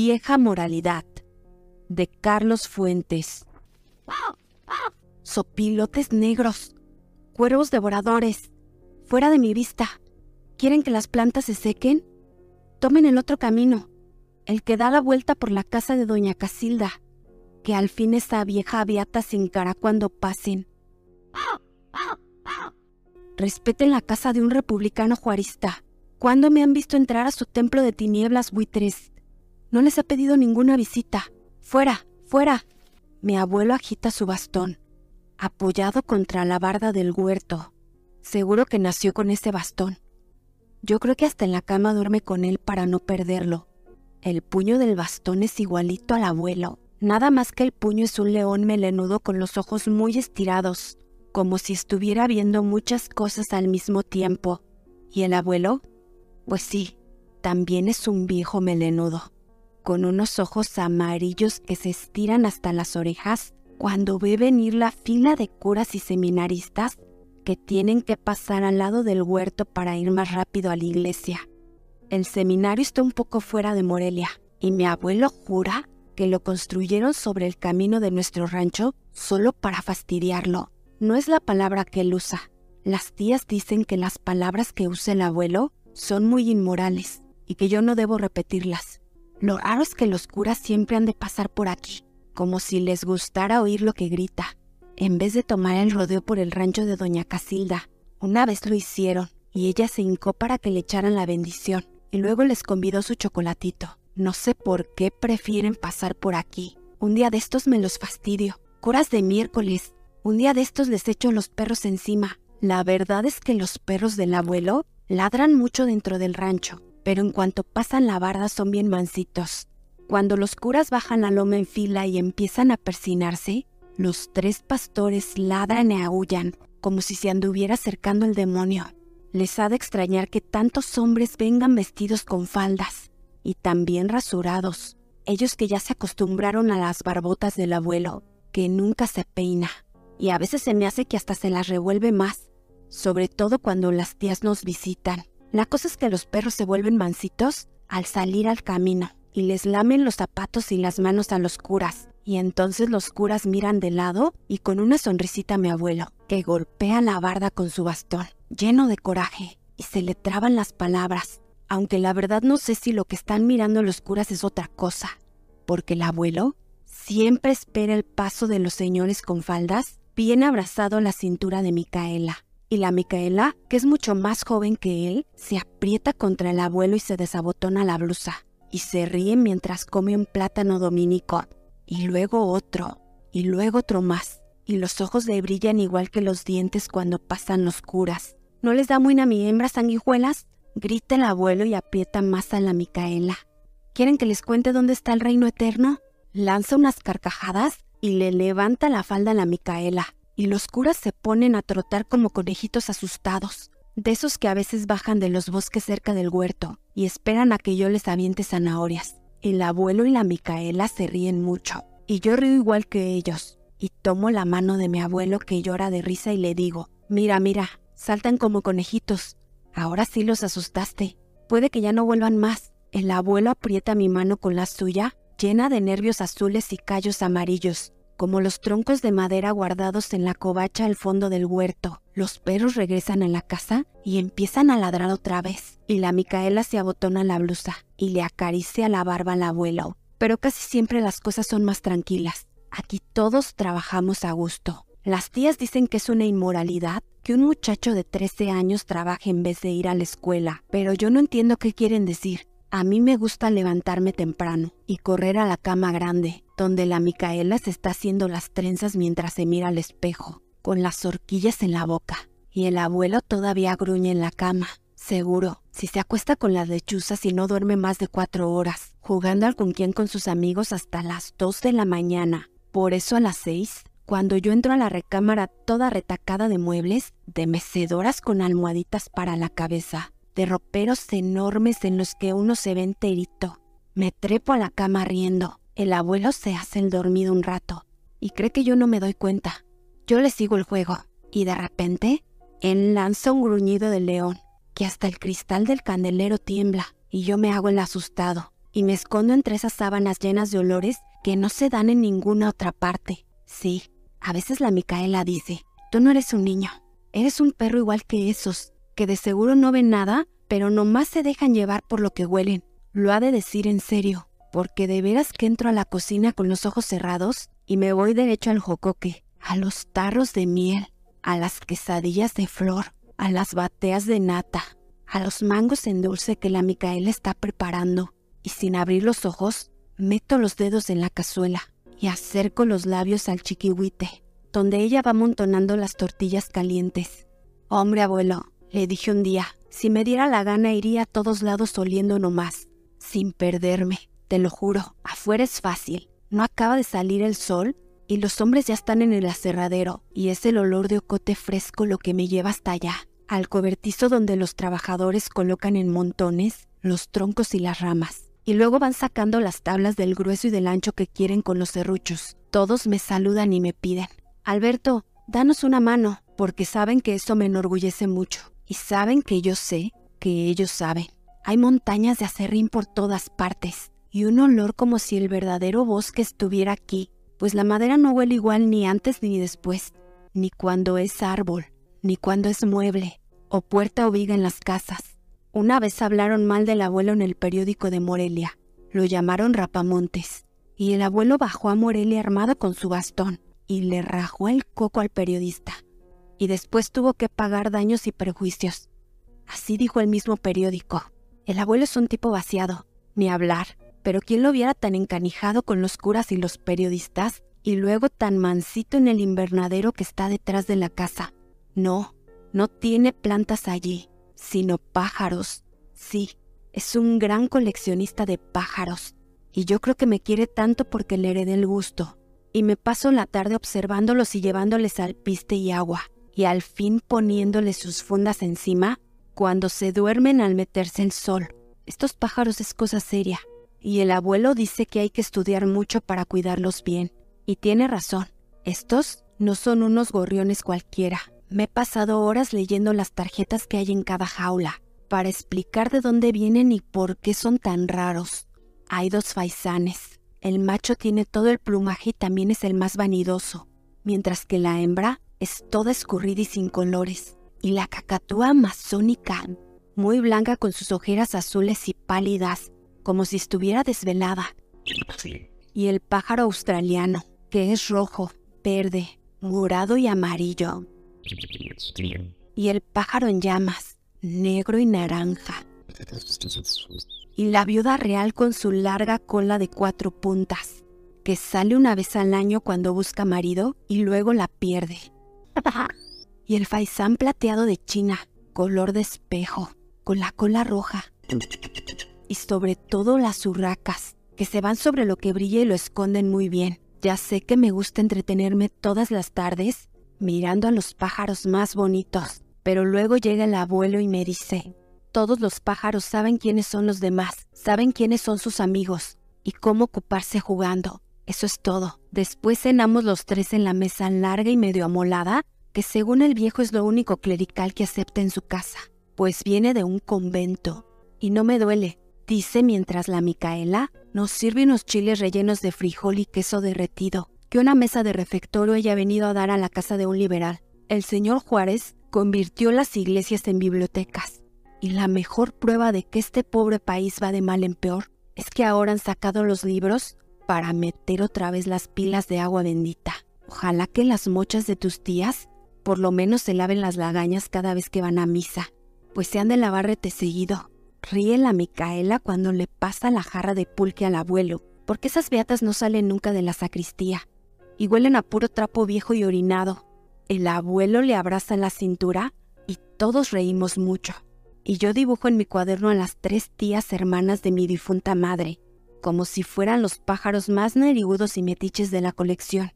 Vieja moralidad. De Carlos Fuentes. Sopilotes negros. Cuervos devoradores. Fuera de mi vista. ¿Quieren que las plantas se sequen? Tomen el otro camino. El que da la vuelta por la casa de doña Casilda. Que al fin esa vieja aviata sin cara cuando pasen. Respeten la casa de un republicano juarista. ¿Cuándo me han visto entrar a su templo de tinieblas buitres? No les ha pedido ninguna visita. Fuera, fuera. Mi abuelo agita su bastón, apoyado contra la barda del huerto. Seguro que nació con ese bastón. Yo creo que hasta en la cama duerme con él para no perderlo. El puño del bastón es igualito al abuelo. Nada más que el puño es un león melenudo con los ojos muy estirados, como si estuviera viendo muchas cosas al mismo tiempo. ¿Y el abuelo? Pues sí, también es un viejo melenudo, con unos ojos amarillos que se estiran hasta las orejas cuando ve venir la fila de curas y seminaristas que tienen que pasar al lado del huerto para ir más rápido a la iglesia. El seminario está un poco fuera de Morelia y mi abuelo jura que lo construyeron sobre el camino de nuestro rancho solo para fastidiarlo. No es la palabra que él usa. Las tías dicen que las palabras que usa el abuelo son muy inmorales y que yo no debo repetirlas. Lo raro es que los curas siempre han de pasar por aquí, como si les gustara oír lo que grita, en vez de tomar el rodeo por el rancho de doña Casilda. Una vez lo hicieron y ella se hincó para que le echaran la bendición y luego les convidó su chocolatito. No sé por qué prefieren pasar por aquí. Un día de estos me los fastidio. Curas de miércoles, un día de estos les echo los perros encima. La verdad es que los perros del abuelo ladran mucho dentro del rancho, pero en cuanto pasan la barda son bien mansitos. Cuando los curas bajan la loma en fila y empiezan a persinarse, los tres pastores ladran y aullan, como si se anduviera acercando el demonio. Les ha de extrañar que tantos hombres vengan vestidos con faldas y también rasurados, ellos que ya se acostumbraron a las barbotas del abuelo, que nunca se peina y a veces se me hace que hasta se las revuelve más, sobre todo cuando las tías nos visitan. La cosa es que los perros se vuelven mansitos al salir al camino y les lamen los zapatos y las manos a los curas. Y entonces los curas miran de lado y con una sonrisita a mi abuelo, que golpea la barda con su bastón, lleno de coraje, y se le traban las palabras, aunque la verdad no sé si lo que están mirando los curas es otra cosa, porque el abuelo siempre espera el paso de los señores con faldas bien abrazado a la cintura de Micaela. Y la Micaela, que es mucho más joven que él, se aprieta contra el abuelo y se desabotona la blusa. Y se ríe mientras come un plátano dominico. Y luego otro. Y luego otro más. Y los ojos le brillan igual que los dientes cuando pasan los curas. ¿No les da muy a mi hembra sanguijuelas? Grita el abuelo y aprieta más a la Micaela. ¿Quieren que les cuente dónde está el reino eterno? Lanza unas carcajadas y le levanta la falda a la Micaela, y los curas se ponen a trotar como conejitos asustados, de esos que a veces bajan de los bosques cerca del huerto y esperan a que yo les aviente zanahorias. El abuelo y la Micaela se ríen mucho, y yo río igual que ellos, y tomo la mano de mi abuelo que llora de risa y le digo, mira, mira, saltan como conejitos. Ahora sí los asustaste. Puede que ya no vuelvan más. El abuelo aprieta mi mano con la suya llena de nervios azules y callos amarillos, como los troncos de madera guardados en la covacha al fondo del huerto. Los perros regresan a la casa y empiezan a ladrar otra vez, y la Micaela se abotona la blusa y le acaricia la barba al abuelo. Pero casi siempre las cosas son más tranquilas. Aquí todos trabajamos a gusto. Las tías dicen que es una inmoralidad que un muchacho de 13 años trabaje en vez de ir a la escuela, pero yo no entiendo qué quieren decir. A mí me gusta levantarme temprano y correr a la cama grande, donde la Micaela se está haciendo las trenzas mientras se mira al espejo, con las horquillas en la boca, y el abuelo todavía gruñe en la cama. Seguro, si se acuesta con las lechuzas y no duerme más de cuatro horas, jugando al quien con sus amigos hasta las dos de la mañana. Por eso a las seis, cuando yo entro a la recámara toda retacada de muebles, de mecedoras con almohaditas para la cabeza, de roperos enormes en los que uno se ve enterito. Me trepo a la cama riendo. El abuelo se hace el dormido un rato y cree que yo no me doy cuenta. Yo le sigo el juego y de repente él lanza un gruñido de león que hasta el cristal del candelero tiembla y yo me hago el asustado. y me escondo entre esas sábanas llenas de olores que no se dan en ninguna otra parte. Sí, a veces la Micaela dice, tú no eres un niño, eres un perro igual que esos, que de seguro no ven nada, pero nomás se dejan llevar por lo que huelen. Lo ha de decir en serio, porque de veras que entro a la cocina con los ojos cerrados y me voy derecho al jocoque, a los tarros de miel, a las quesadillas de flor, a las bateas de nata, a los mangos en dulce que la Micaela está preparando, y sin abrir los ojos, meto los dedos en la cazuela y acerco los labios al chiquihuite, donde ella va amontonando las tortillas calientes. Hombre abuelo, le dije un día, si me diera la gana iría a todos lados oliendo nomás, sin perderme, te lo juro, afuera es fácil. No acaba de salir el sol y los hombres ya están en el aserradero y es el olor de ocote fresco lo que me lleva hasta allá, al cobertizo donde los trabajadores colocan en montones los troncos y las ramas y luego van sacando las tablas del grueso y del ancho que quieren con los serruchos. Todos me saludan y me piden, Alberto, danos una mano, porque saben que eso me enorgullece mucho, y saben que yo sé que ellos saben. Hay montañas de acerrín por todas partes, y un olor como si el verdadero bosque estuviera aquí, pues la madera no huele igual ni antes ni después, ni cuando es árbol, ni cuando es mueble, o puerta o viga en las casas. Una vez hablaron mal del abuelo en el periódico de Morelia. Lo llamaron Rapamontes. Y el abuelo bajó a Morelia armado con su bastón y le rajó el coco al periodista. Y después tuvo que pagar daños y perjuicios. Así dijo el mismo periódico. El abuelo es un tipo vaciado, ni hablar. Pero ¿quién lo viera tan encanijado con los curas y los periodistas y luego tan mansito en el invernadero que está detrás de la casa? No, no tiene plantas allí sino pájaros. Sí, es un gran coleccionista de pájaros. Y yo creo que me quiere tanto porque le heredé el gusto. Y me paso la tarde observándolos y llevándoles alpiste y agua. Y al fin poniéndoles sus fundas encima cuando se duermen al meterse el sol. Estos pájaros es cosa seria. Y el abuelo dice que hay que estudiar mucho para cuidarlos bien. Y tiene razón. Estos no son unos gorriones cualquiera. Me he pasado horas leyendo las tarjetas que hay en cada jaula para explicar de dónde vienen y por qué son tan raros. Hay dos faisanes. El macho tiene todo el plumaje y también es el más vanidoso, mientras que la hembra es toda escurrida y sin colores. Y la cacatúa amazónica, muy blanca con sus ojeras azules y pálidas, como si estuviera desvelada. Y el pájaro australiano, que es rojo, verde, morado y amarillo. Y el pájaro en llamas, negro y naranja. Y la viuda real con su larga cola de cuatro puntas, que sale una vez al año cuando busca marido y luego la pierde. Y el faisán plateado de China, color de espejo, con la cola roja. Y sobre todo las urracas, que se van sobre lo que brilla y lo esconden muy bien. Ya sé que me gusta entretenerme todas las tardes mirando a los pájaros más bonitos. Pero luego llega el abuelo y me dice, todos los pájaros saben quiénes son los demás, saben quiénes son sus amigos y cómo ocuparse jugando. Eso es todo. Después cenamos los tres en la mesa larga y medio amolada, que según el viejo es lo único clerical que acepta en su casa, pues viene de un convento. Y no me duele, dice mientras la Micaela nos sirve unos chiles rellenos de frijol y queso derretido, que una mesa de refectorio haya venido a dar a la casa de un liberal. El señor Juárez convirtió las iglesias en bibliotecas. Y la mejor prueba de que este pobre país va de mal en peor es que ahora han sacado los libros para meter otra vez las pilas de agua bendita. Ojalá que las mochas de tus tías por lo menos se laven las lagañas cada vez que van a misa, pues se han de lavarrete seguido. Ríe la Micaela cuando le pasa la jarra de pulque al abuelo, porque esas beatas no salen nunca de la sacristía y huelen a puro trapo viejo y orinado. El abuelo le abraza la cintura y todos reímos mucho. Y yo dibujo en mi cuaderno a las tres tías hermanas de mi difunta madre, como si fueran los pájaros más nerigudos y metiches de la colección.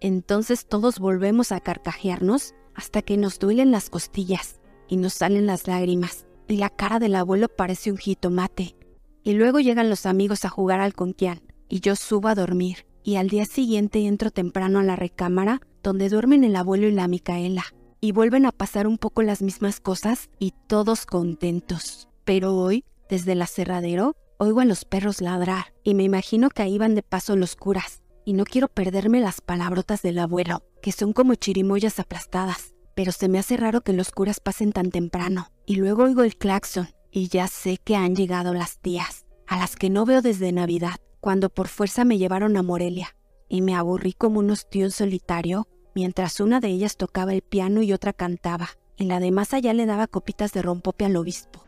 Entonces todos volvemos a carcajearnos hasta que nos duelen las costillas y nos salen las lágrimas, y la cara del abuelo parece un jitomate. Y luego llegan los amigos a jugar al conquián, y yo subo a dormir y al día siguiente entro temprano a la recámara donde duermen el abuelo y la Micaela, y vuelven a pasar un poco las mismas cosas y todos contentos. Pero hoy, desde el aserradero, Oigo a los perros ladrar y me imagino que ahí van de paso los curas. Y no quiero perderme las palabrotas del abuelo, que son como chirimoyas aplastadas. Pero se me hace raro que los curas pasen tan temprano. Y luego oigo el claxon y ya sé que han llegado las tías, a las que no veo desde Navidad, cuando por fuerza me llevaron a Morelia. Y me aburrí como un ostión solitario, mientras una de ellas tocaba el piano y otra cantaba y la de más allá le daba copitas de rompope al obispo.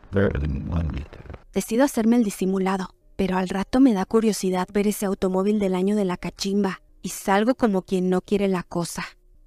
Decido hacerme el disimulado, pero al rato me da curiosidad ver ese automóvil del año de la cachimba y salgo como quien no quiere la cosa,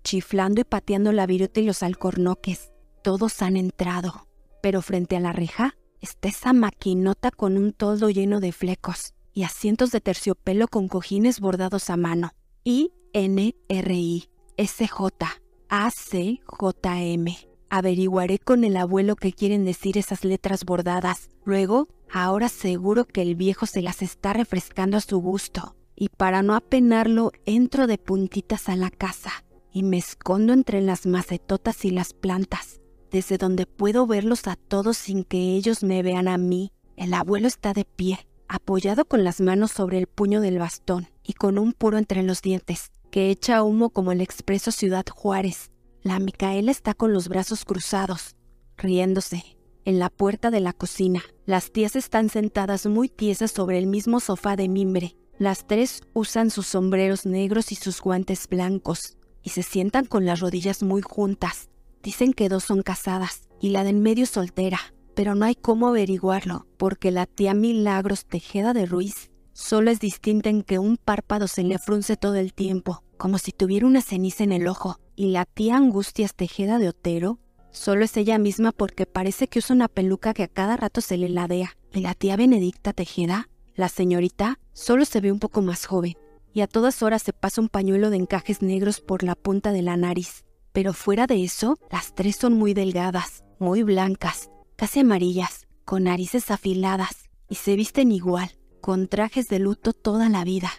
chiflando y pateando la viruta y los alcornoques. Todos han entrado, pero frente a la reja está esa maquinota con un toldo lleno de flecos y asientos de terciopelo con cojines bordados a mano. I N R I S J A C J M. Averiguaré con el abuelo qué quieren decir esas letras bordadas. Luego, ahora seguro que el viejo se las está refrescando a su gusto. Y para no apenarlo, entro de puntitas a la casa y me escondo entre las macetotas y las plantas, desde donde puedo verlos a todos sin que ellos me vean a mí. El abuelo está de pie, apoyado con las manos sobre el puño del bastón y con un puro entre los dientes, que echa humo como el expreso Ciudad Juárez. La Micaela está con los brazos cruzados, riéndose. En la puerta de la cocina, las tías están sentadas muy tiesas sobre el mismo sofá de mimbre. Las tres usan sus sombreros negros y sus guantes blancos, y se sientan con las rodillas muy juntas. Dicen que dos son casadas y la de en medio soltera, pero no hay cómo averiguarlo, porque la tía Milagros Tejeda de Ruiz solo es distinta en que un párpado se le frunce todo el tiempo, como si tuviera una ceniza en el ojo, y la tía Angustias Tejeda de Otero solo es ella misma porque parece que usa una peluca que a cada rato se le ladea. Y la tía Benedicta Tejeda, la señorita, solo se ve un poco más joven, y a todas horas se pasa un pañuelo de encajes negros por la punta de la nariz. Pero fuera de eso, las tres son muy delgadas, muy blancas, casi amarillas, con narices afiladas, y se visten igual, con trajes de luto toda la vida.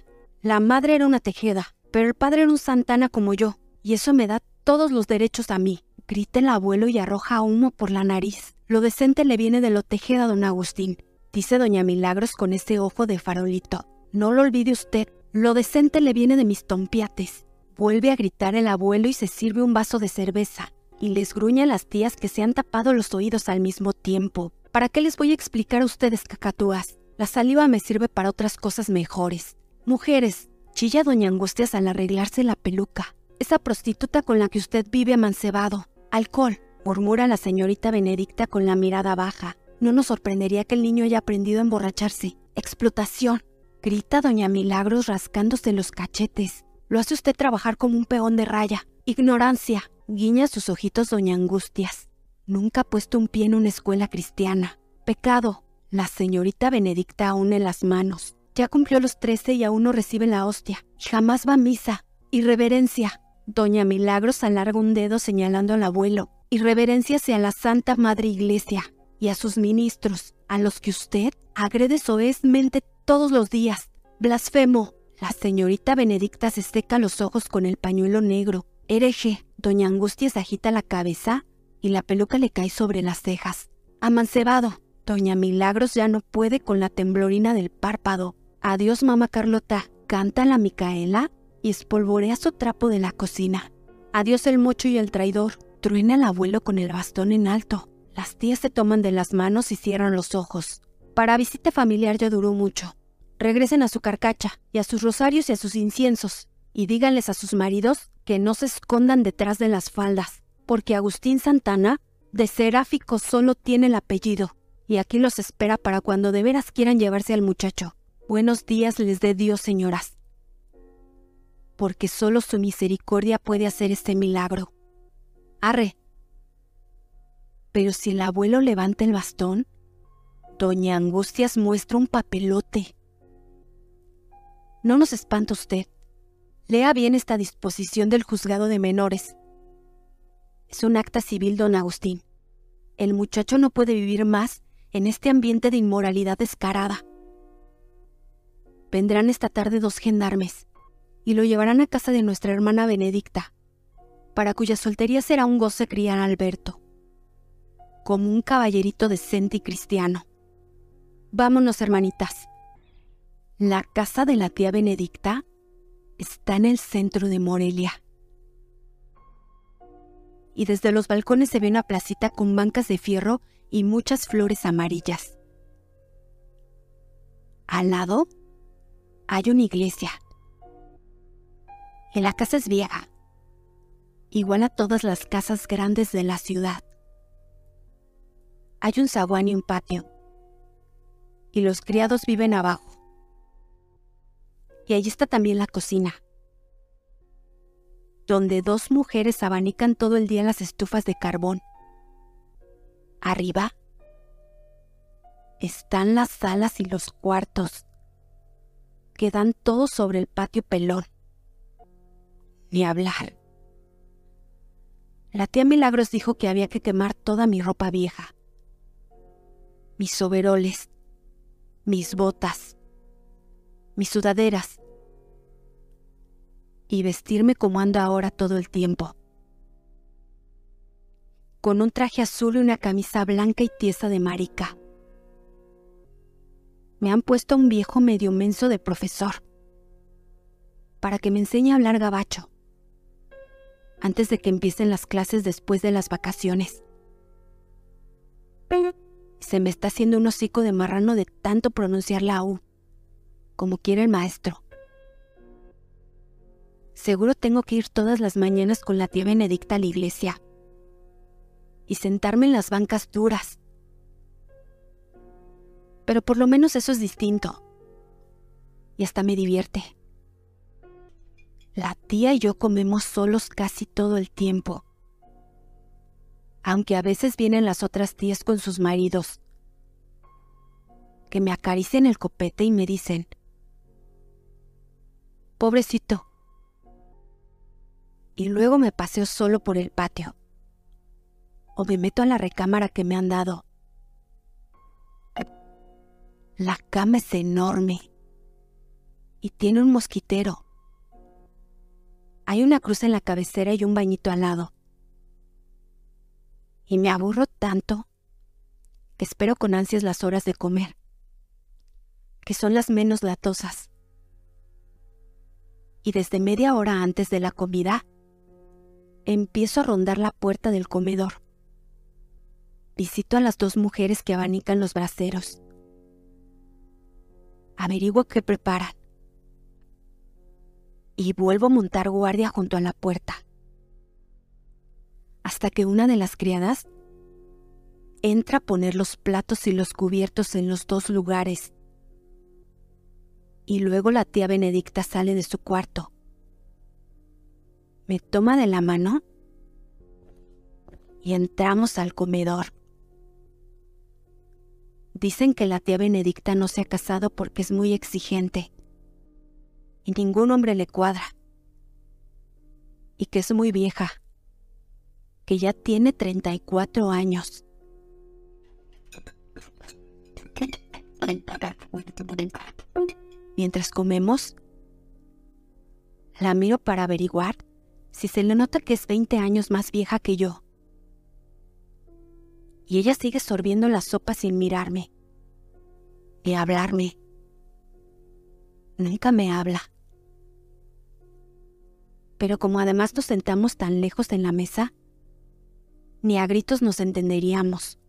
La madre era una tejeda, pero el padre era un Santana como yo, y eso me da todos los derechos a mí. Grita el abuelo y arroja humo por la nariz. Lo decente le viene de lo tejeda, don Agustín, dice doña Milagros con ese ojo de farolito. No lo olvide usted, lo decente le viene de mis tompiates. Vuelve a gritar el abuelo y se sirve un vaso de cerveza. Y les gruña a las tías que se han tapado los oídos al mismo tiempo. ¿Para qué les voy a explicar a ustedes, cacatúas? La saliva me sirve para otras cosas mejores. Mujeres, chilla doña Angustias al arreglarse la peluca. Esa prostituta con la que usted vive amancebado. Alcohol, murmura la señorita Benedicta con la mirada baja. No nos sorprendería que el niño haya aprendido a emborracharse. Explotación, grita doña Milagros rascándose los cachetes. Lo hace usted trabajar como un peón de raya. Ignorancia, guiña sus ojitos doña Angustias. Nunca ha puesto un pie en una escuela cristiana. Pecado. La señorita Benedicta une las manos. Ya cumplió los trece y aún no recibe la hostia. Jamás va a misa. Irreverencia. Doña Milagros alarga un dedo señalando al abuelo y reverencia hacia la Santa Madre Iglesia y a sus ministros, a los que usted agrede soezmente todos los días. Blasfemo. La señorita Benedicta se seca los ojos con el pañuelo negro. Hereje. Doña Angustia se agita la cabeza y la peluca le cae sobre las cejas. Amancebado. Doña Milagros ya no puede con la temblorina del párpado. Adiós, mamá Carlota. Canta la Micaela y espolvorea su trapo de la cocina. Adiós el mocho y el traidor. Truena el abuelo con el bastón en alto. Las tías se toman de las manos y cierran los ojos. Para visita familiar ya duró mucho. Regresen a su carcacha y a sus rosarios y a sus inciensos. Y díganles a sus maridos que no se escondan detrás de las faldas, porque Agustín Santana, de seráfico, solo tiene el apellido. Y aquí los espera para cuando de veras quieran llevarse al muchacho. Buenos días les dé Dios, señoras porque solo su misericordia puede hacer este milagro. Arre. Pero si el abuelo levanta el bastón, Doña Angustias muestra un papelote. No nos espanta usted. Lea bien esta disposición del juzgado de menores. Es un acta civil, don Agustín. El muchacho no puede vivir más en este ambiente de inmoralidad descarada. Vendrán esta tarde dos gendarmes y lo llevarán a casa de nuestra hermana Benedicta, para cuya soltería será un goce criar a Alberto, como un caballerito decente y cristiano. Vámonos, hermanitas. La casa de la tía Benedicta está en el centro de Morelia. Y desde los balcones se ve una placita con bancas de fierro y muchas flores amarillas. Al lado hay una iglesia. Y la casa es vieja, igual a todas las casas grandes de la ciudad. Hay un zaguán y un patio, y los criados viven abajo. Y allí está también la cocina, donde dos mujeres abanican todo el día las estufas de carbón. Arriba están las salas y los cuartos, que dan todos sobre el patio pelón. Ni hablar. La tía Milagros dijo que había que quemar toda mi ropa vieja, mis overoles, mis botas, mis sudaderas, y vestirme como ando ahora todo el tiempo, con un traje azul y una camisa blanca y tiesa de marica. Me han puesto un viejo medio menso de profesor para que me enseñe a hablar gabacho antes de que empiecen las clases después de las vacaciones. Se me está haciendo un hocico de marrano de tanto pronunciar la U, como quiere el maestro. Seguro tengo que ir todas las mañanas con la tía Benedicta a la iglesia y sentarme en las bancas duras pero por lo menos eso es distinto. Y hasta me divierte. La tía y yo comemos solos casi todo el tiempo. Aunque a veces vienen las otras tías con sus maridos, que me acarician el copete y me dicen, pobrecito. Y luego me paseo solo por el patio. O me meto a la recámara que me han dado la cama es enorme y tiene un mosquitero. Hay una cruz en la cabecera y un bañito al lado. Y me aburro tanto que espero con ansias las horas de comer, que son las menos latosas. Y desde media hora antes de la comida, empiezo a rondar la puerta del comedor. Visito a las dos mujeres que abanican los braseros averiguo qué preparan y vuelvo a montar guardia junto a la puerta. Hasta que una de las criadas entra a poner los platos y los cubiertos en los dos lugares. Y luego la tía Benedicta sale de su cuarto. Me toma de la mano y entramos al comedor. Dicen que la tía Benedicta no se ha casado porque es muy exigente y ningún hombre le cuadra. Y que es muy vieja, que ya tiene 34 años. Mientras comemos, la miro para averiguar si se le nota que es 20 años más vieja que yo y ella sigue sorbiendo la sopa sin mirarme, ni hablarme. Nunca me habla. Pero como además nos sentamos tan lejos en la mesa, ni a gritos nos entenderíamos.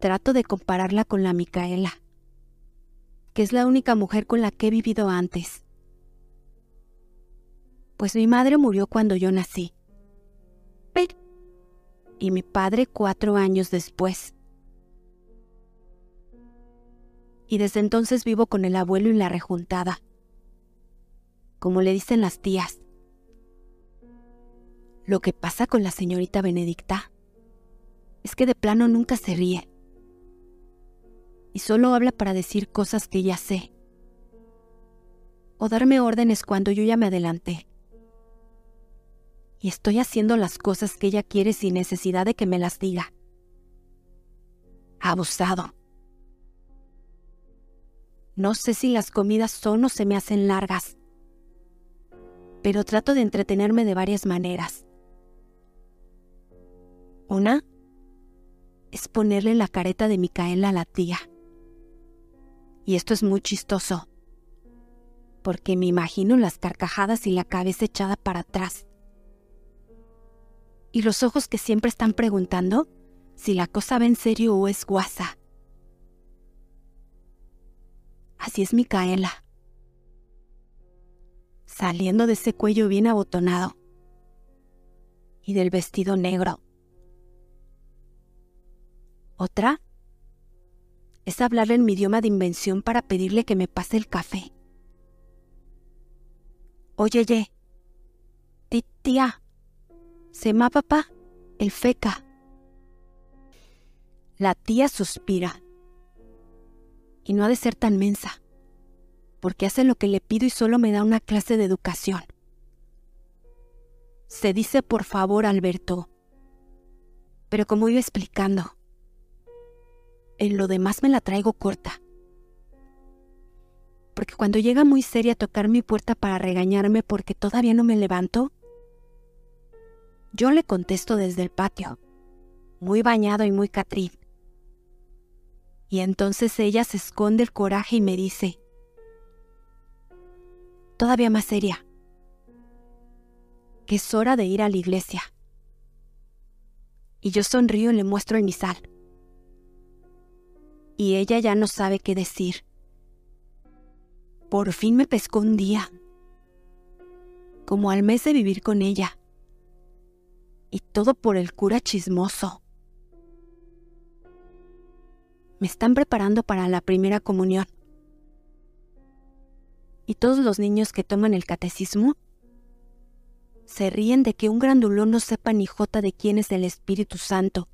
Trato de compararla con la Micaela, que es la única mujer con la que he vivido antes. Pues mi madre murió cuando yo nací y mi padre cuatro años después. Y desde entonces vivo con el abuelo y la rejuntada, como le dicen las tías. Lo que pasa con la señorita Benedicta es que de plano nunca se ríe y solo habla para decir cosas que ya sé o darme órdenes cuando yo ya me adelanté y estoy haciendo las cosas que ella quiere sin necesidad de que me las diga. Abusado. No sé si las comidas son o se me hacen largas, pero trato de entretenerme de varias maneras. Una es ponerle la careta de Micaela a la tía. Y esto es muy chistoso, porque me imagino las carcajadas y la cabeza echada para atrás. Y los ojos que siempre están preguntando si la cosa va en serio o es guasa. Así es Micaela. Saliendo de ese cuello bien abotonado y del vestido negro. Otra es hablarle en mi idioma de invención para pedirle que me pase el café. Oye, ye, tía, se llama papá, el feca. La tía suspira. Y no ha de ser tan mensa, porque hace lo que le pido y solo me da una clase de educación. Se dice por favor, Alberto. Pero como iba explicando, en lo demás me la traigo corta. Porque cuando llega muy seria a tocar mi puerta para regañarme porque todavía no me levanto, yo le contesto desde el patio, muy bañado y muy catrín. Y entonces ella se esconde el coraje y me dice, todavía más seria, que es hora de ir a la iglesia. Y yo sonrío y le muestro el misal y ella ya no sabe qué decir. Por fin me pescó un día, como al mes de vivir con ella, y todo por el cura chismoso. Me están preparando para la primera comunión. Y todos los niños que toman el catecismo se ríen de que un grandulón no sepa ni jota de quién es el Espíritu Santo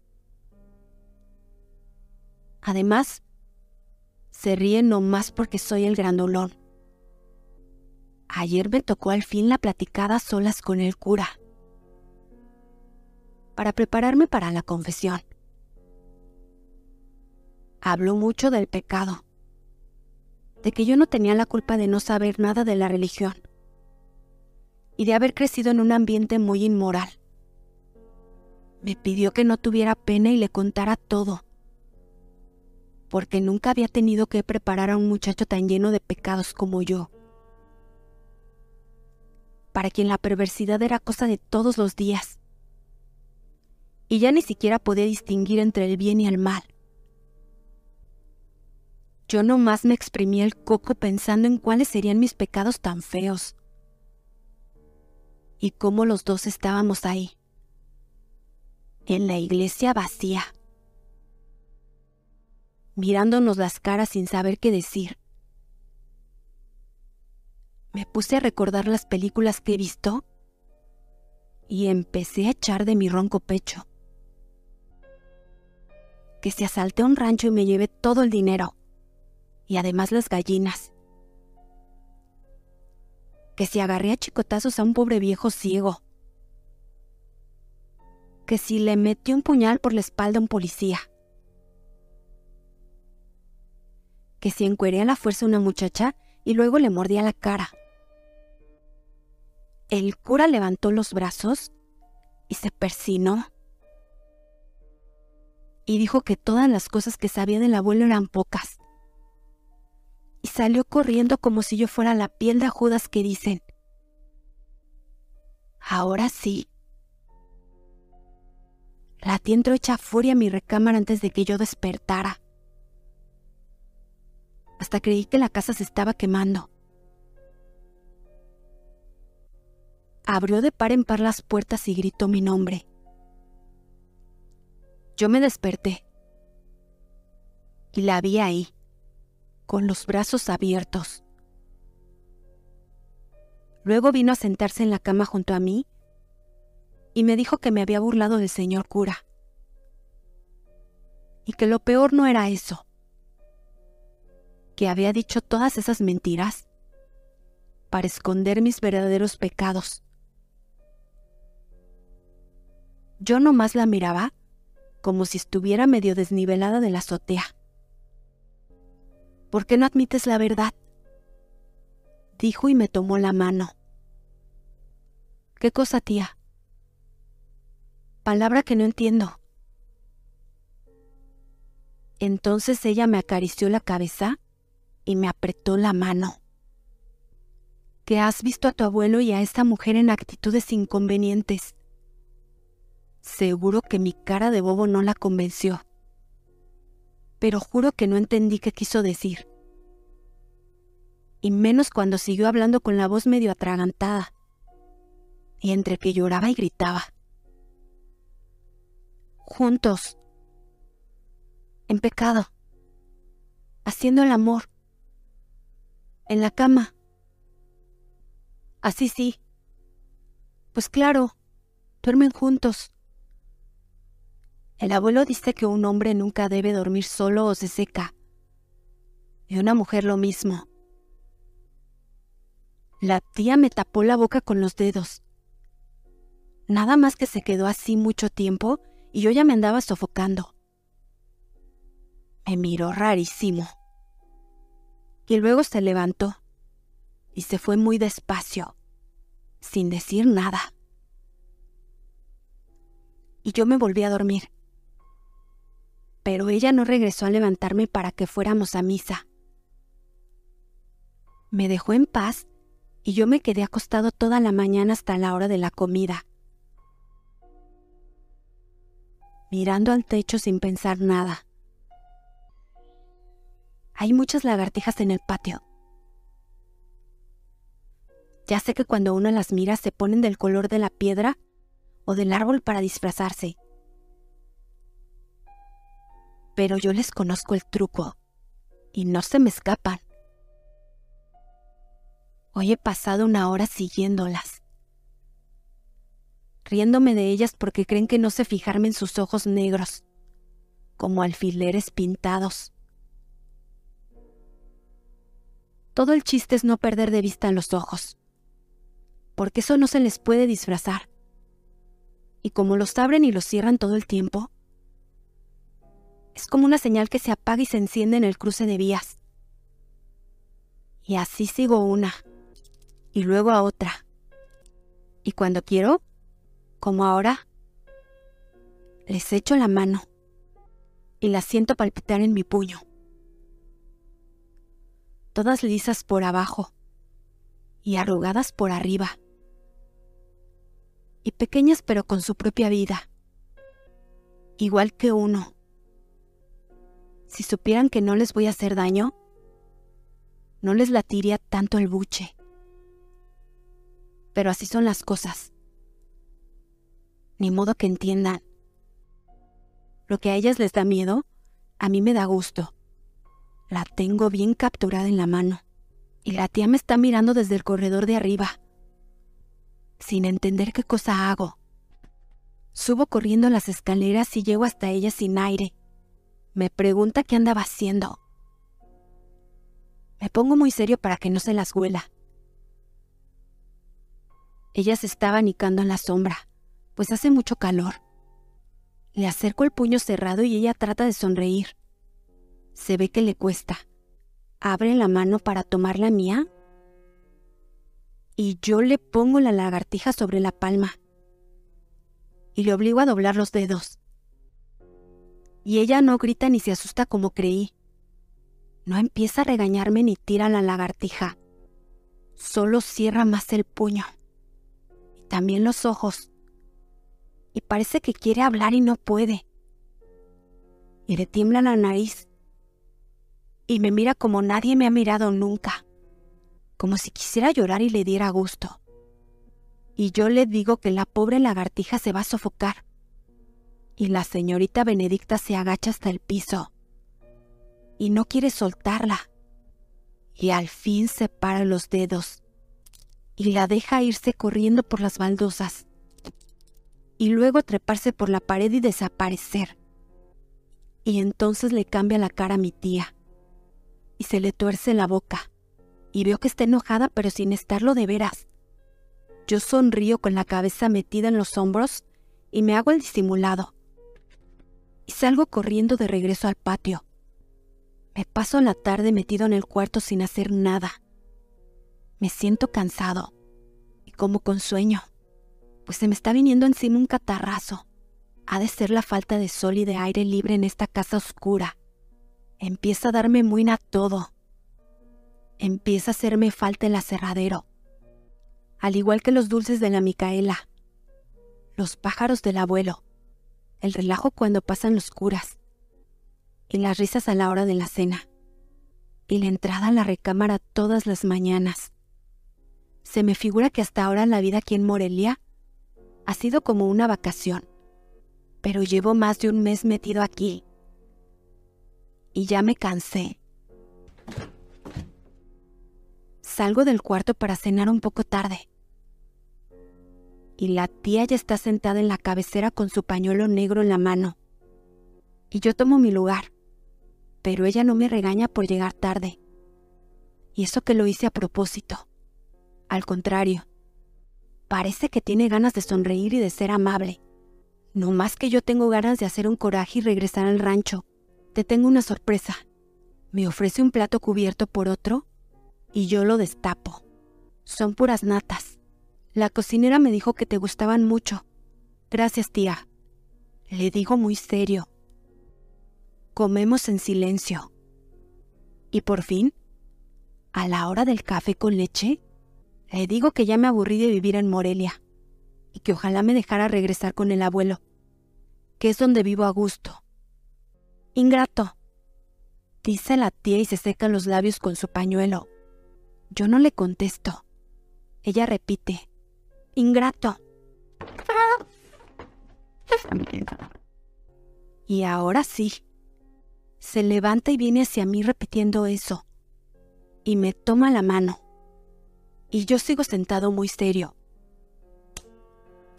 Además, se ríe no más porque soy el grandolón. Ayer me tocó al fin la platicada solas con el cura para prepararme para la confesión. Habló mucho del pecado, de que yo no tenía la culpa de no saber nada de la religión y de haber crecido en un ambiente muy inmoral. Me pidió que no tuviera pena y le contara todo porque nunca había tenido que preparar a un muchacho tan lleno de pecados como yo, para quien la perversidad era cosa de todos los días, y ya ni siquiera podía distinguir entre el bien y el mal. Yo nomás me exprimía el coco pensando en cuáles serían mis pecados tan feos, y cómo los dos estábamos ahí, en la iglesia vacía mirándonos las caras sin saber qué decir. Me puse a recordar las películas que he visto y empecé a echar de mi ronco pecho. Que se asalté un rancho y me llevé todo el dinero y además las gallinas. Que si agarré a chicotazos a un pobre viejo ciego. Que si le metí un puñal por la espalda a un policía que si encueré a la fuerza una muchacha y luego le mordía la cara. El cura levantó los brazos y se persinó. Y dijo que todas las cosas que sabía del abuelo eran pocas. Y salió corriendo como si yo fuera la piel de Judas que dicen, ahora sí. La entró hecha furia a mi recámara antes de que yo despertara. Hasta creí que la casa se estaba quemando. Abrió de par en par las puertas y gritó mi nombre. Yo me desperté y la vi ahí, con los brazos abiertos. Luego vino a sentarse en la cama junto a mí y me dijo que me había burlado del señor cura. Y que lo peor no era eso, que había dicho todas esas mentiras para esconder mis verdaderos pecados. Yo nomás la miraba como si estuviera medio desnivelada de la azotea. ¿Por qué no admites la verdad? Dijo y me tomó la mano. ¿Qué cosa, tía? Palabra que no entiendo. Entonces ella me acarició la cabeza y me apretó la mano. Que has visto a tu abuelo y a esta mujer en actitudes inconvenientes. Seguro que mi cara de bobo no la convenció. Pero juro que no entendí qué quiso decir. Y menos cuando siguió hablando con la voz medio atragantada. Y entre que lloraba y gritaba. Juntos. En pecado. Haciendo el amor. En la cama. Así sí. Pues claro, duermen juntos. El abuelo dice que un hombre nunca debe dormir solo o se seca. Y una mujer lo mismo. La tía me tapó la boca con los dedos. Nada más que se quedó así mucho tiempo y yo ya me andaba sofocando. Me miró rarísimo. Y luego se levantó y se fue muy despacio, sin decir nada. Y yo me volví a dormir pero ella no regresó a levantarme para que fuéramos a misa. Me dejó en paz y yo me quedé acostado toda la mañana hasta la hora de la comida, mirando al techo sin pensar nada. Hay muchas lagartijas en el patio. Ya sé que cuando uno las mira se ponen del color de la piedra o del árbol para disfrazarse pero yo les conozco el truco y no se me escapan. Hoy he pasado una hora siguiéndolas, riéndome de ellas porque creen que no sé fijarme en sus ojos negros, como alfileres pintados. Todo el chiste es no perder de vista los ojos, porque eso no se les puede disfrazar. Y como los abren y los cierran todo el tiempo, es como una señal que se apaga y se enciende en el cruce de vías. Y así sigo una, y luego a otra. Y cuando quiero, como ahora, les echo la mano y las siento palpitar en mi puño. Todas lisas por abajo y arrugadas por arriba. Y pequeñas pero con su propia vida. Igual que uno si supieran que no les voy a hacer daño, no les latiría tanto el buche. Pero así son las cosas. Ni modo que entiendan. Lo que a ellas les da miedo, a mí me da gusto. La tengo bien capturada en la mano. Y la tía me está mirando desde el corredor de arriba, sin entender qué cosa hago. Subo corriendo las escaleras y llego hasta ella sin aire me pregunta qué andaba haciendo. Me pongo muy serio para que no se las huela. Ella se estaba nicando en la sombra, pues hace mucho calor. Le acerco el puño cerrado y ella trata de sonreír. Se ve que le cuesta. Abre la mano para tomar la mía y yo le pongo la lagartija sobre la palma y le obligo a doblar los dedos y ella no grita ni se asusta como creí. No empieza a regañarme ni tira la lagartija. Solo cierra más el puño. Y también los ojos. Y parece que quiere hablar y no puede. Y le tiembla la nariz. Y me mira como nadie me ha mirado nunca. Como si quisiera llorar y le diera gusto. Y yo le digo que la pobre lagartija se va a sofocar y la señorita Benedicta se agacha hasta el piso y no quiere soltarla. Y al fin separa los dedos y la deja irse corriendo por las baldosas y luego treparse por la pared y desaparecer. Y entonces le cambia la cara a mi tía y se le tuerce la boca y veo que está enojada pero sin estarlo de veras. Yo sonrío con la cabeza metida en los hombros y me hago el disimulado y salgo corriendo de regreso al patio. Me paso la tarde metido en el cuarto sin hacer nada. Me siento cansado y como con sueño, pues se me está viniendo encima un catarrazo. Ha de ser la falta de sol y de aire libre en esta casa oscura. Empieza a darme muina todo. Empieza a hacerme falta el aserradero. Al igual que los dulces de la Micaela. Los pájaros del abuelo. El relajo cuando pasan los curas. Y las risas a la hora de la cena. Y la entrada a la recámara todas las mañanas. Se me figura que hasta ahora la vida aquí en Morelia ha sido como una vacación, pero llevo más de un mes metido aquí. Y ya me cansé. Salgo del cuarto para cenar un poco tarde. Y la tía ya está sentada en la cabecera con su pañuelo negro en la mano. Y yo tomo mi lugar. Pero ella no me regaña por llegar tarde. Y eso que lo hice a propósito. Al contrario, parece que tiene ganas de sonreír y de ser amable. No más que yo tengo ganas de hacer un coraje y regresar al rancho. Te tengo una sorpresa. Me ofrece un plato cubierto por otro y yo lo destapo. Son puras natas. La cocinera me dijo que te gustaban mucho. Gracias, tía. Le digo muy serio. Comemos en silencio. Y por fin, a la hora del café con leche, le digo que ya me aburrí de vivir en Morelia y que ojalá me dejara regresar con el abuelo, que es donde vivo a gusto. Ingrato, dice la tía y se seca los labios con su pañuelo. Yo no le contesto. Ella repite, Ingrato. Y ahora sí. Se levanta y viene hacia mí repitiendo eso. Y me toma la mano y yo sigo sentado muy serio.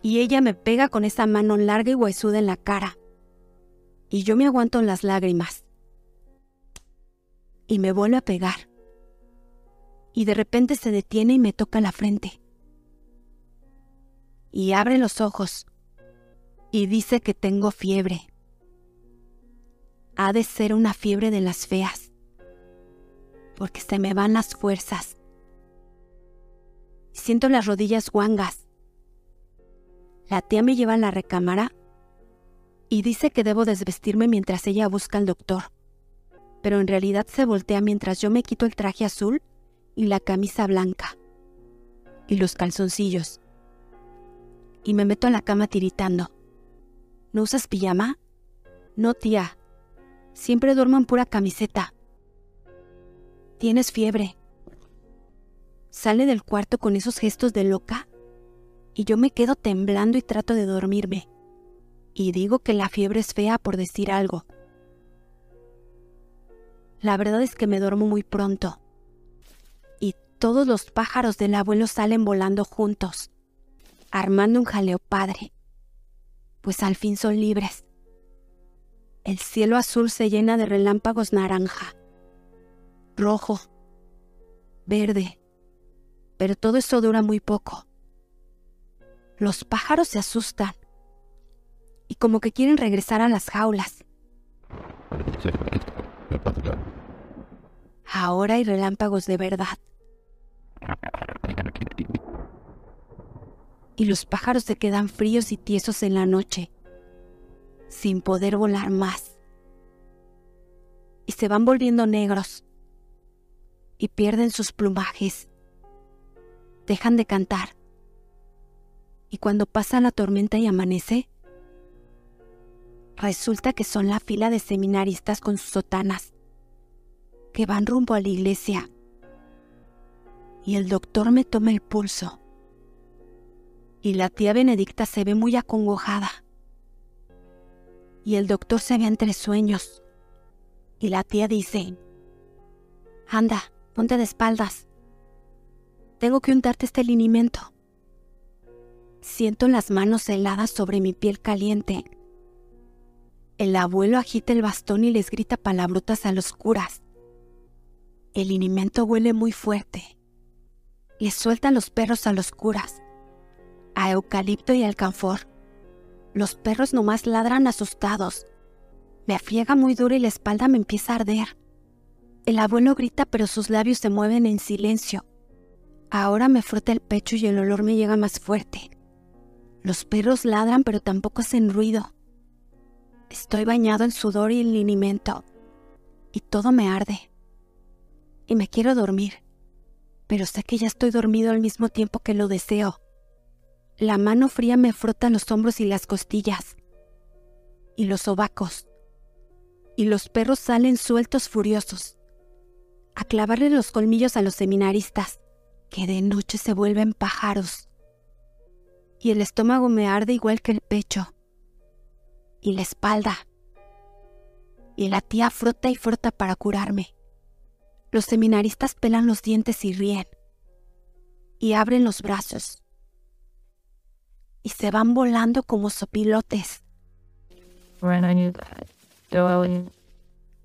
Y ella me pega con esa mano larga y huesuda en la cara. Y yo me aguanto las lágrimas. Y me vuelve a pegar. Y de repente se detiene y me toca la frente. Y abre los ojos. Y dice que tengo fiebre. Ha de ser una fiebre de las feas. Porque se me van las fuerzas Siento las rodillas guangas. La tía me lleva a la recámara y dice que debo desvestirme mientras ella busca al doctor. Pero en realidad se voltea mientras yo me quito el traje azul y la camisa blanca. Y los calzoncillos. Y me meto a la cama tiritando. ¿No usas pijama? No, tía. Siempre duermo en pura camiseta. Tienes fiebre sale del cuarto con esos gestos de loca y yo me quedo temblando y trato de dormirme. Y digo que la fiebre es fea por decir algo. La verdad es que me duermo muy pronto. Y todos los pájaros del abuelo salen volando juntos, armando un jaleo padre. Pues al fin son libres. El cielo azul se llena de relámpagos naranja, rojo, verde, pero todo eso dura muy poco. Los pájaros se asustan y como que quieren regresar a las jaulas. Ahora hay relámpagos de verdad. Y los pájaros se quedan fríos y tiesos en la noche, sin poder volar más. Y se van volviendo negros y pierden sus plumajes dejan de cantar. Y cuando pasa la tormenta y amanece, resulta que son la fila de seminaristas con sus sotanas, que van rumbo a la iglesia. Y el doctor me toma el pulso. Y la tía Benedicta se ve muy acongojada. Y el doctor se ve entre sueños. Y la tía dice, anda, ponte de espaldas. Tengo que untarte este linimento. Siento las manos heladas sobre mi piel caliente. El abuelo agita el bastón y les grita palabrotas a los curas. El linimento huele muy fuerte. Les sueltan los perros a los curas, a eucalipto y alcanfor. Los perros nomás ladran asustados. Me afiega muy duro y la espalda me empieza a arder. El abuelo grita pero sus labios se mueven en silencio. Ahora me frota el pecho y el olor me llega más fuerte. Los perros ladran pero tampoco hacen ruido. Estoy bañado en sudor y en linimento. y todo me arde. Y me quiero dormir, pero sé que ya estoy dormido al mismo tiempo que lo deseo. La mano fría me frota los hombros y las costillas, y los sobacos, y los perros salen sueltos furiosos, a clavarle los colmillos a los seminaristas, que de noche se vuelven pájaros. Y el estómago me arde igual que el pecho, y la espalda. Y la tía frota y frota para curarme. Los seminaristas pelan los dientes y ríen. Y abren los brazos. Y se van volando como sopilotes.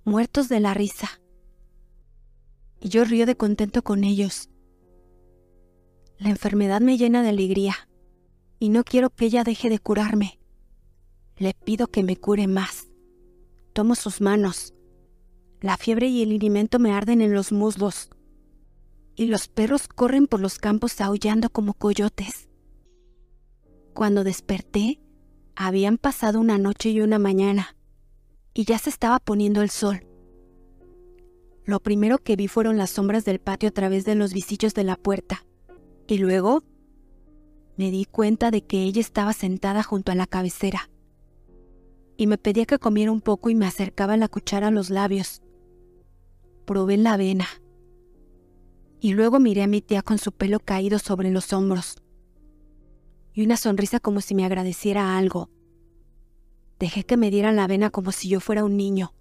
Muertos de la risa. Y yo río de contento con ellos. La enfermedad me llena de alegría y no quiero que ella deje de curarme. Le pido que me cure más. Tomo sus manos la fiebre y el irimento me arden en los muslos. Y los perros corren por los campos aullando como coyotes. Cuando desperté, habían pasado una noche y una mañana, y ya se estaba poniendo el sol. Lo primero que vi fueron las sombras del patio a través de los visillos de la puerta, y luego me di cuenta de que ella estaba sentada junto a la cabecera, y me pedía que comiera un poco y me acercaba la cuchara a los labios probé la avena. Y luego miré a mi tía con su pelo caído sobre los hombros. Y una sonrisa como si me agradeciera algo. Dejé que me dieran la avena como si yo fuera un niño,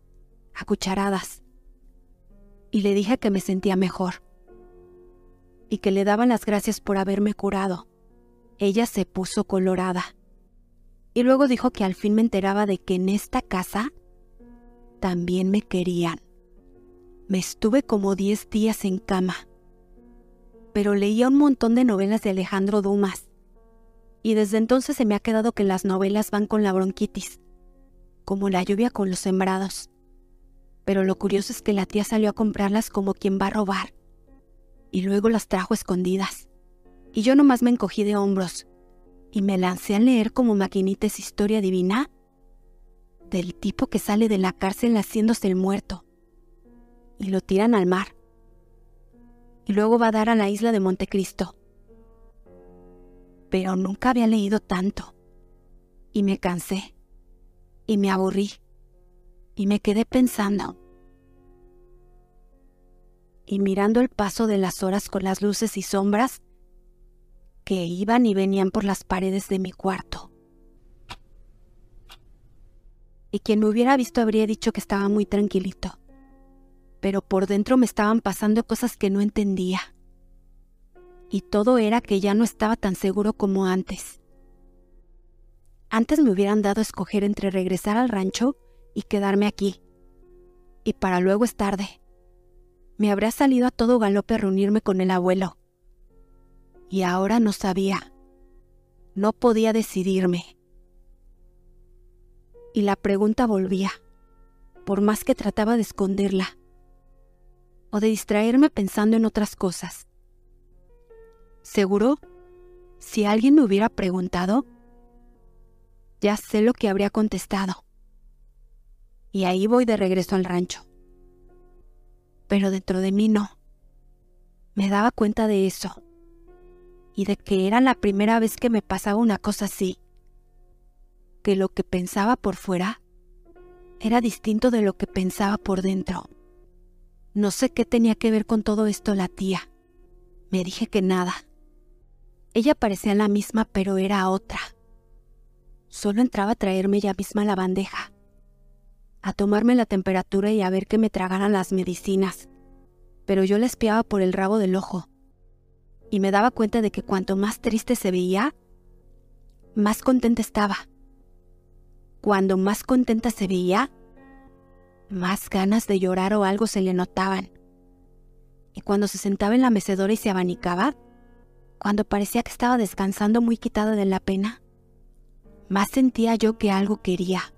a cucharadas. Y le dije que me sentía mejor. Y que le daban las gracias por haberme curado. Ella se puso colorada. Y luego dijo que al fin me enteraba de que en esta casa también me querían. Me estuve como 10 días en cama, pero leía un montón de novelas de Alejandro Dumas, y desde entonces se me ha quedado que las novelas van con la bronquitis, como la lluvia con los sembrados. Pero lo curioso es que la tía salió a comprarlas como quien va a robar, y luego las trajo escondidas, y yo nomás me encogí de hombros, y me lancé a leer como maquinitas historia divina del tipo que sale de la cárcel haciéndose el muerto y lo tiran al mar. Y luego va a dar a la isla de Montecristo. Pero nunca había leído tanto. Y me cansé. Y me aburrí. Y me quedé pensando. Y mirando el paso de las horas con las luces y sombras que iban y venían por las paredes de mi cuarto. Y quien me hubiera visto habría dicho que estaba muy tranquilito pero por dentro me estaban pasando cosas que no entendía. Y todo era que ya no estaba tan seguro como antes. Antes me hubieran dado a escoger entre regresar al rancho y quedarme aquí. Y para luego es tarde. Me habría salido a todo galope a reunirme con el abuelo. Y ahora no sabía. No podía decidirme. Y la pregunta volvía, por más que trataba de esconderla o de distraerme pensando en otras cosas. Seguro, si alguien me hubiera preguntado, ya sé lo que habría contestado. Y ahí voy de regreso al rancho. Pero dentro de mí no. Me daba cuenta de eso. Y de que era la primera vez que me pasaba una cosa así. Que lo que pensaba por fuera era distinto de lo que pensaba por dentro. No sé qué tenía que ver con todo esto la tía. Me dije que nada. Ella parecía la misma, pero era otra. Solo entraba a traerme ella misma la bandeja, a tomarme la temperatura y a ver que me tragaran las medicinas. Pero yo la espiaba por el rabo del ojo y me daba cuenta de que cuanto más triste se veía, más contenta estaba. Cuando más contenta se veía, más ganas de llorar o algo se le notaban. Y cuando se sentaba en la mecedora y se abanicaba, cuando parecía que estaba descansando muy quitada de la pena, más sentía yo que algo quería.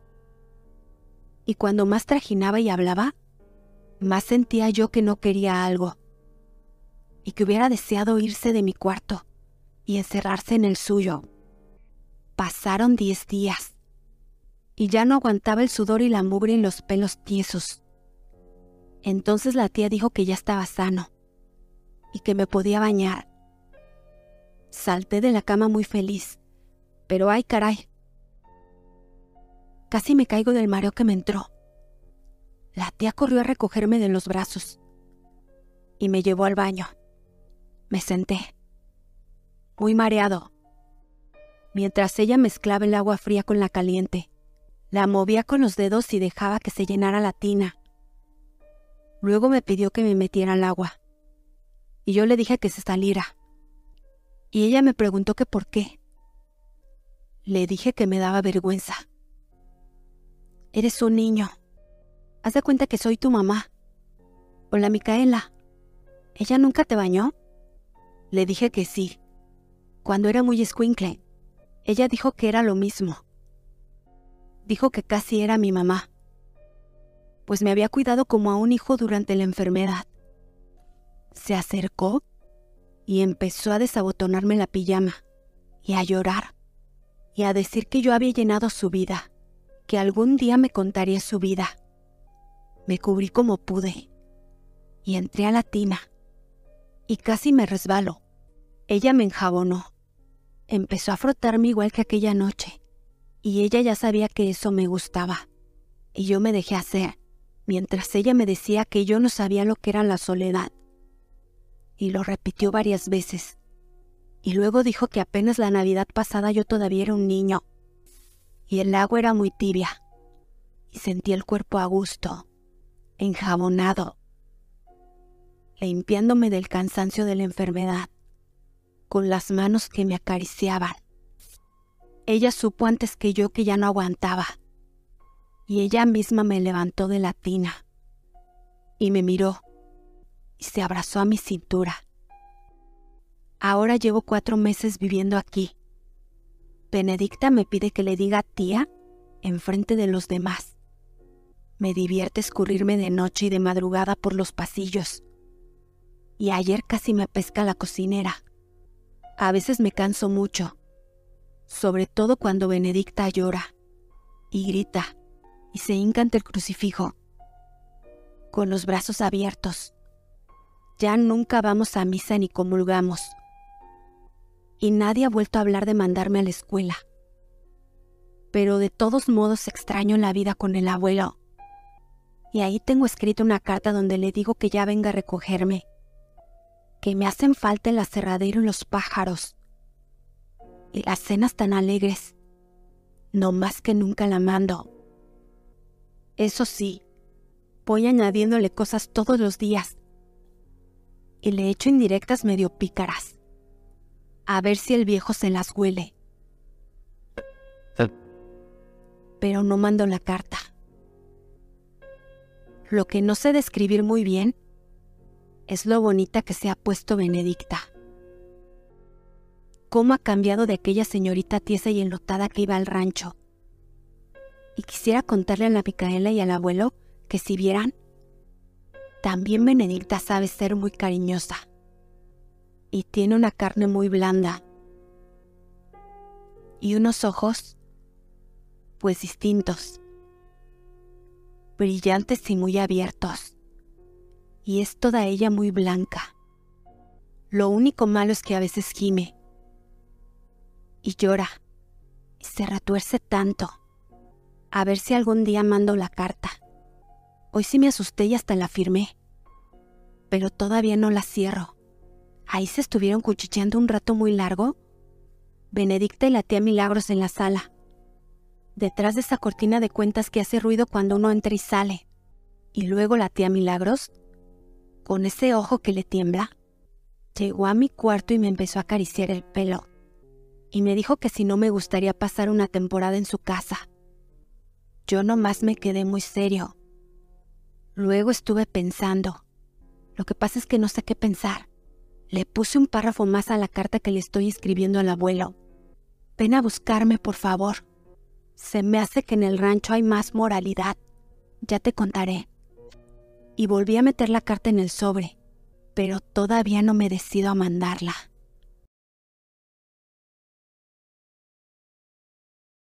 Y cuando más trajinaba y hablaba, más sentía yo que no quería algo. Y que hubiera deseado irse de mi cuarto y encerrarse en el suyo. Pasaron diez días y ya no aguantaba el sudor y la mugre en los pelos tiesos. Entonces la tía dijo que ya estaba sano y que me podía bañar. Salté de la cama muy feliz, pero ay caray. Casi me caigo del mareo que me entró. La tía corrió a recogerme de los brazos y me llevó al baño. Me senté, muy mareado, mientras ella mezclaba el agua fría con la caliente. La movía con los dedos y dejaba que se llenara la tina. Luego me pidió que me metiera al agua y yo le dije que se saliera. Y ella me preguntó que por qué. Le dije que me daba vergüenza. Eres un niño. Haz de cuenta que soy tu mamá. Hola, Micaela. ¿Ella nunca te bañó? Le dije que sí. Cuando era muy escuincle, ella dijo que era lo mismo. Dijo que casi era mi mamá, pues me había cuidado como a un hijo durante la enfermedad se acercó y empezó a desabotonarme la pijama y a llorar y a decir que yo había llenado su vida, que algún día me contaría su vida. Me cubrí como pude y entré a la tina y casi me resbalo. Ella me enjabonó. Empezó a frotarme igual que aquella noche y ella ya sabía que eso me gustaba y yo me dejé hacer mientras ella me decía que yo no sabía lo que era la soledad y lo repitió varias veces. Y luego dijo que apenas la Navidad pasada yo todavía era un niño y el agua era muy tibia y sentí el cuerpo a gusto, enjabonado, limpiándome del cansancio de la enfermedad, con las manos que me acariciaban. Ella supo antes que yo que ya no aguantaba y ella misma me levantó de la tina y me miró y se abrazó a mi cintura. Ahora llevo cuatro meses viviendo aquí. Benedicta me pide que le diga tía en frente de los demás. Me divierte escurrirme de noche y de madrugada por los pasillos. Y ayer casi me pesca la cocinera. A veces me canso mucho, sobre todo cuando Benedicta llora y grita y se hinca ante el crucifijo, con los brazos abiertos ya nunca vamos a misa ni comulgamos. Y nadie ha vuelto a hablar de mandarme a la escuela. Pero de todos modos extraño la vida con el abuelo. Y ahí tengo escrito una carta donde le digo que ya venga a recogerme. Que me hacen falta el aserradero y los pájaros. Y las cenas tan alegres. No más que nunca la mando. Eso sí, voy añadiéndole cosas todos los días y le echo indirectas medio pícaras. A ver si el viejo se las huele. Pero no mando la carta. Lo que no sé describir muy bien es lo bonita que se ha puesto Benedicta. Cómo ha cambiado de aquella señorita tiesa y enlotada que iba al rancho. Y quisiera contarle a la Micaela y al abuelo que si vieran, también Benedicta sabe ser muy cariñosa y tiene una carne muy blanda y unos ojos pues distintos, brillantes y muy abiertos. Y es toda ella muy blanca. Lo único malo es que a veces gime y llora y se retuerce tanto. A ver si algún día mando la carta. Hoy sí me asusté y hasta la firmé. Pero todavía no la cierro. Ahí se estuvieron cuchicheando un rato muy largo. Benedicta y la tía Milagros en la sala. Detrás de esa cortina de cuentas que hace ruido cuando uno entra y sale. Y luego la tía Milagros, con ese ojo que le tiembla, llegó a mi cuarto y me empezó a acariciar el pelo. Y me dijo que si no me gustaría pasar una temporada en su casa. Yo nomás me quedé muy serio Luego estuve pensando. Lo que pasa es que no sé qué pensar. Le puse un párrafo más a la carta que le estoy escribiendo al abuelo. Ven a buscarme, por favor. Se me hace que en el rancho hay más moralidad. Ya te contaré. Y volví a meter la carta en el sobre, pero todavía no me decido a mandarla.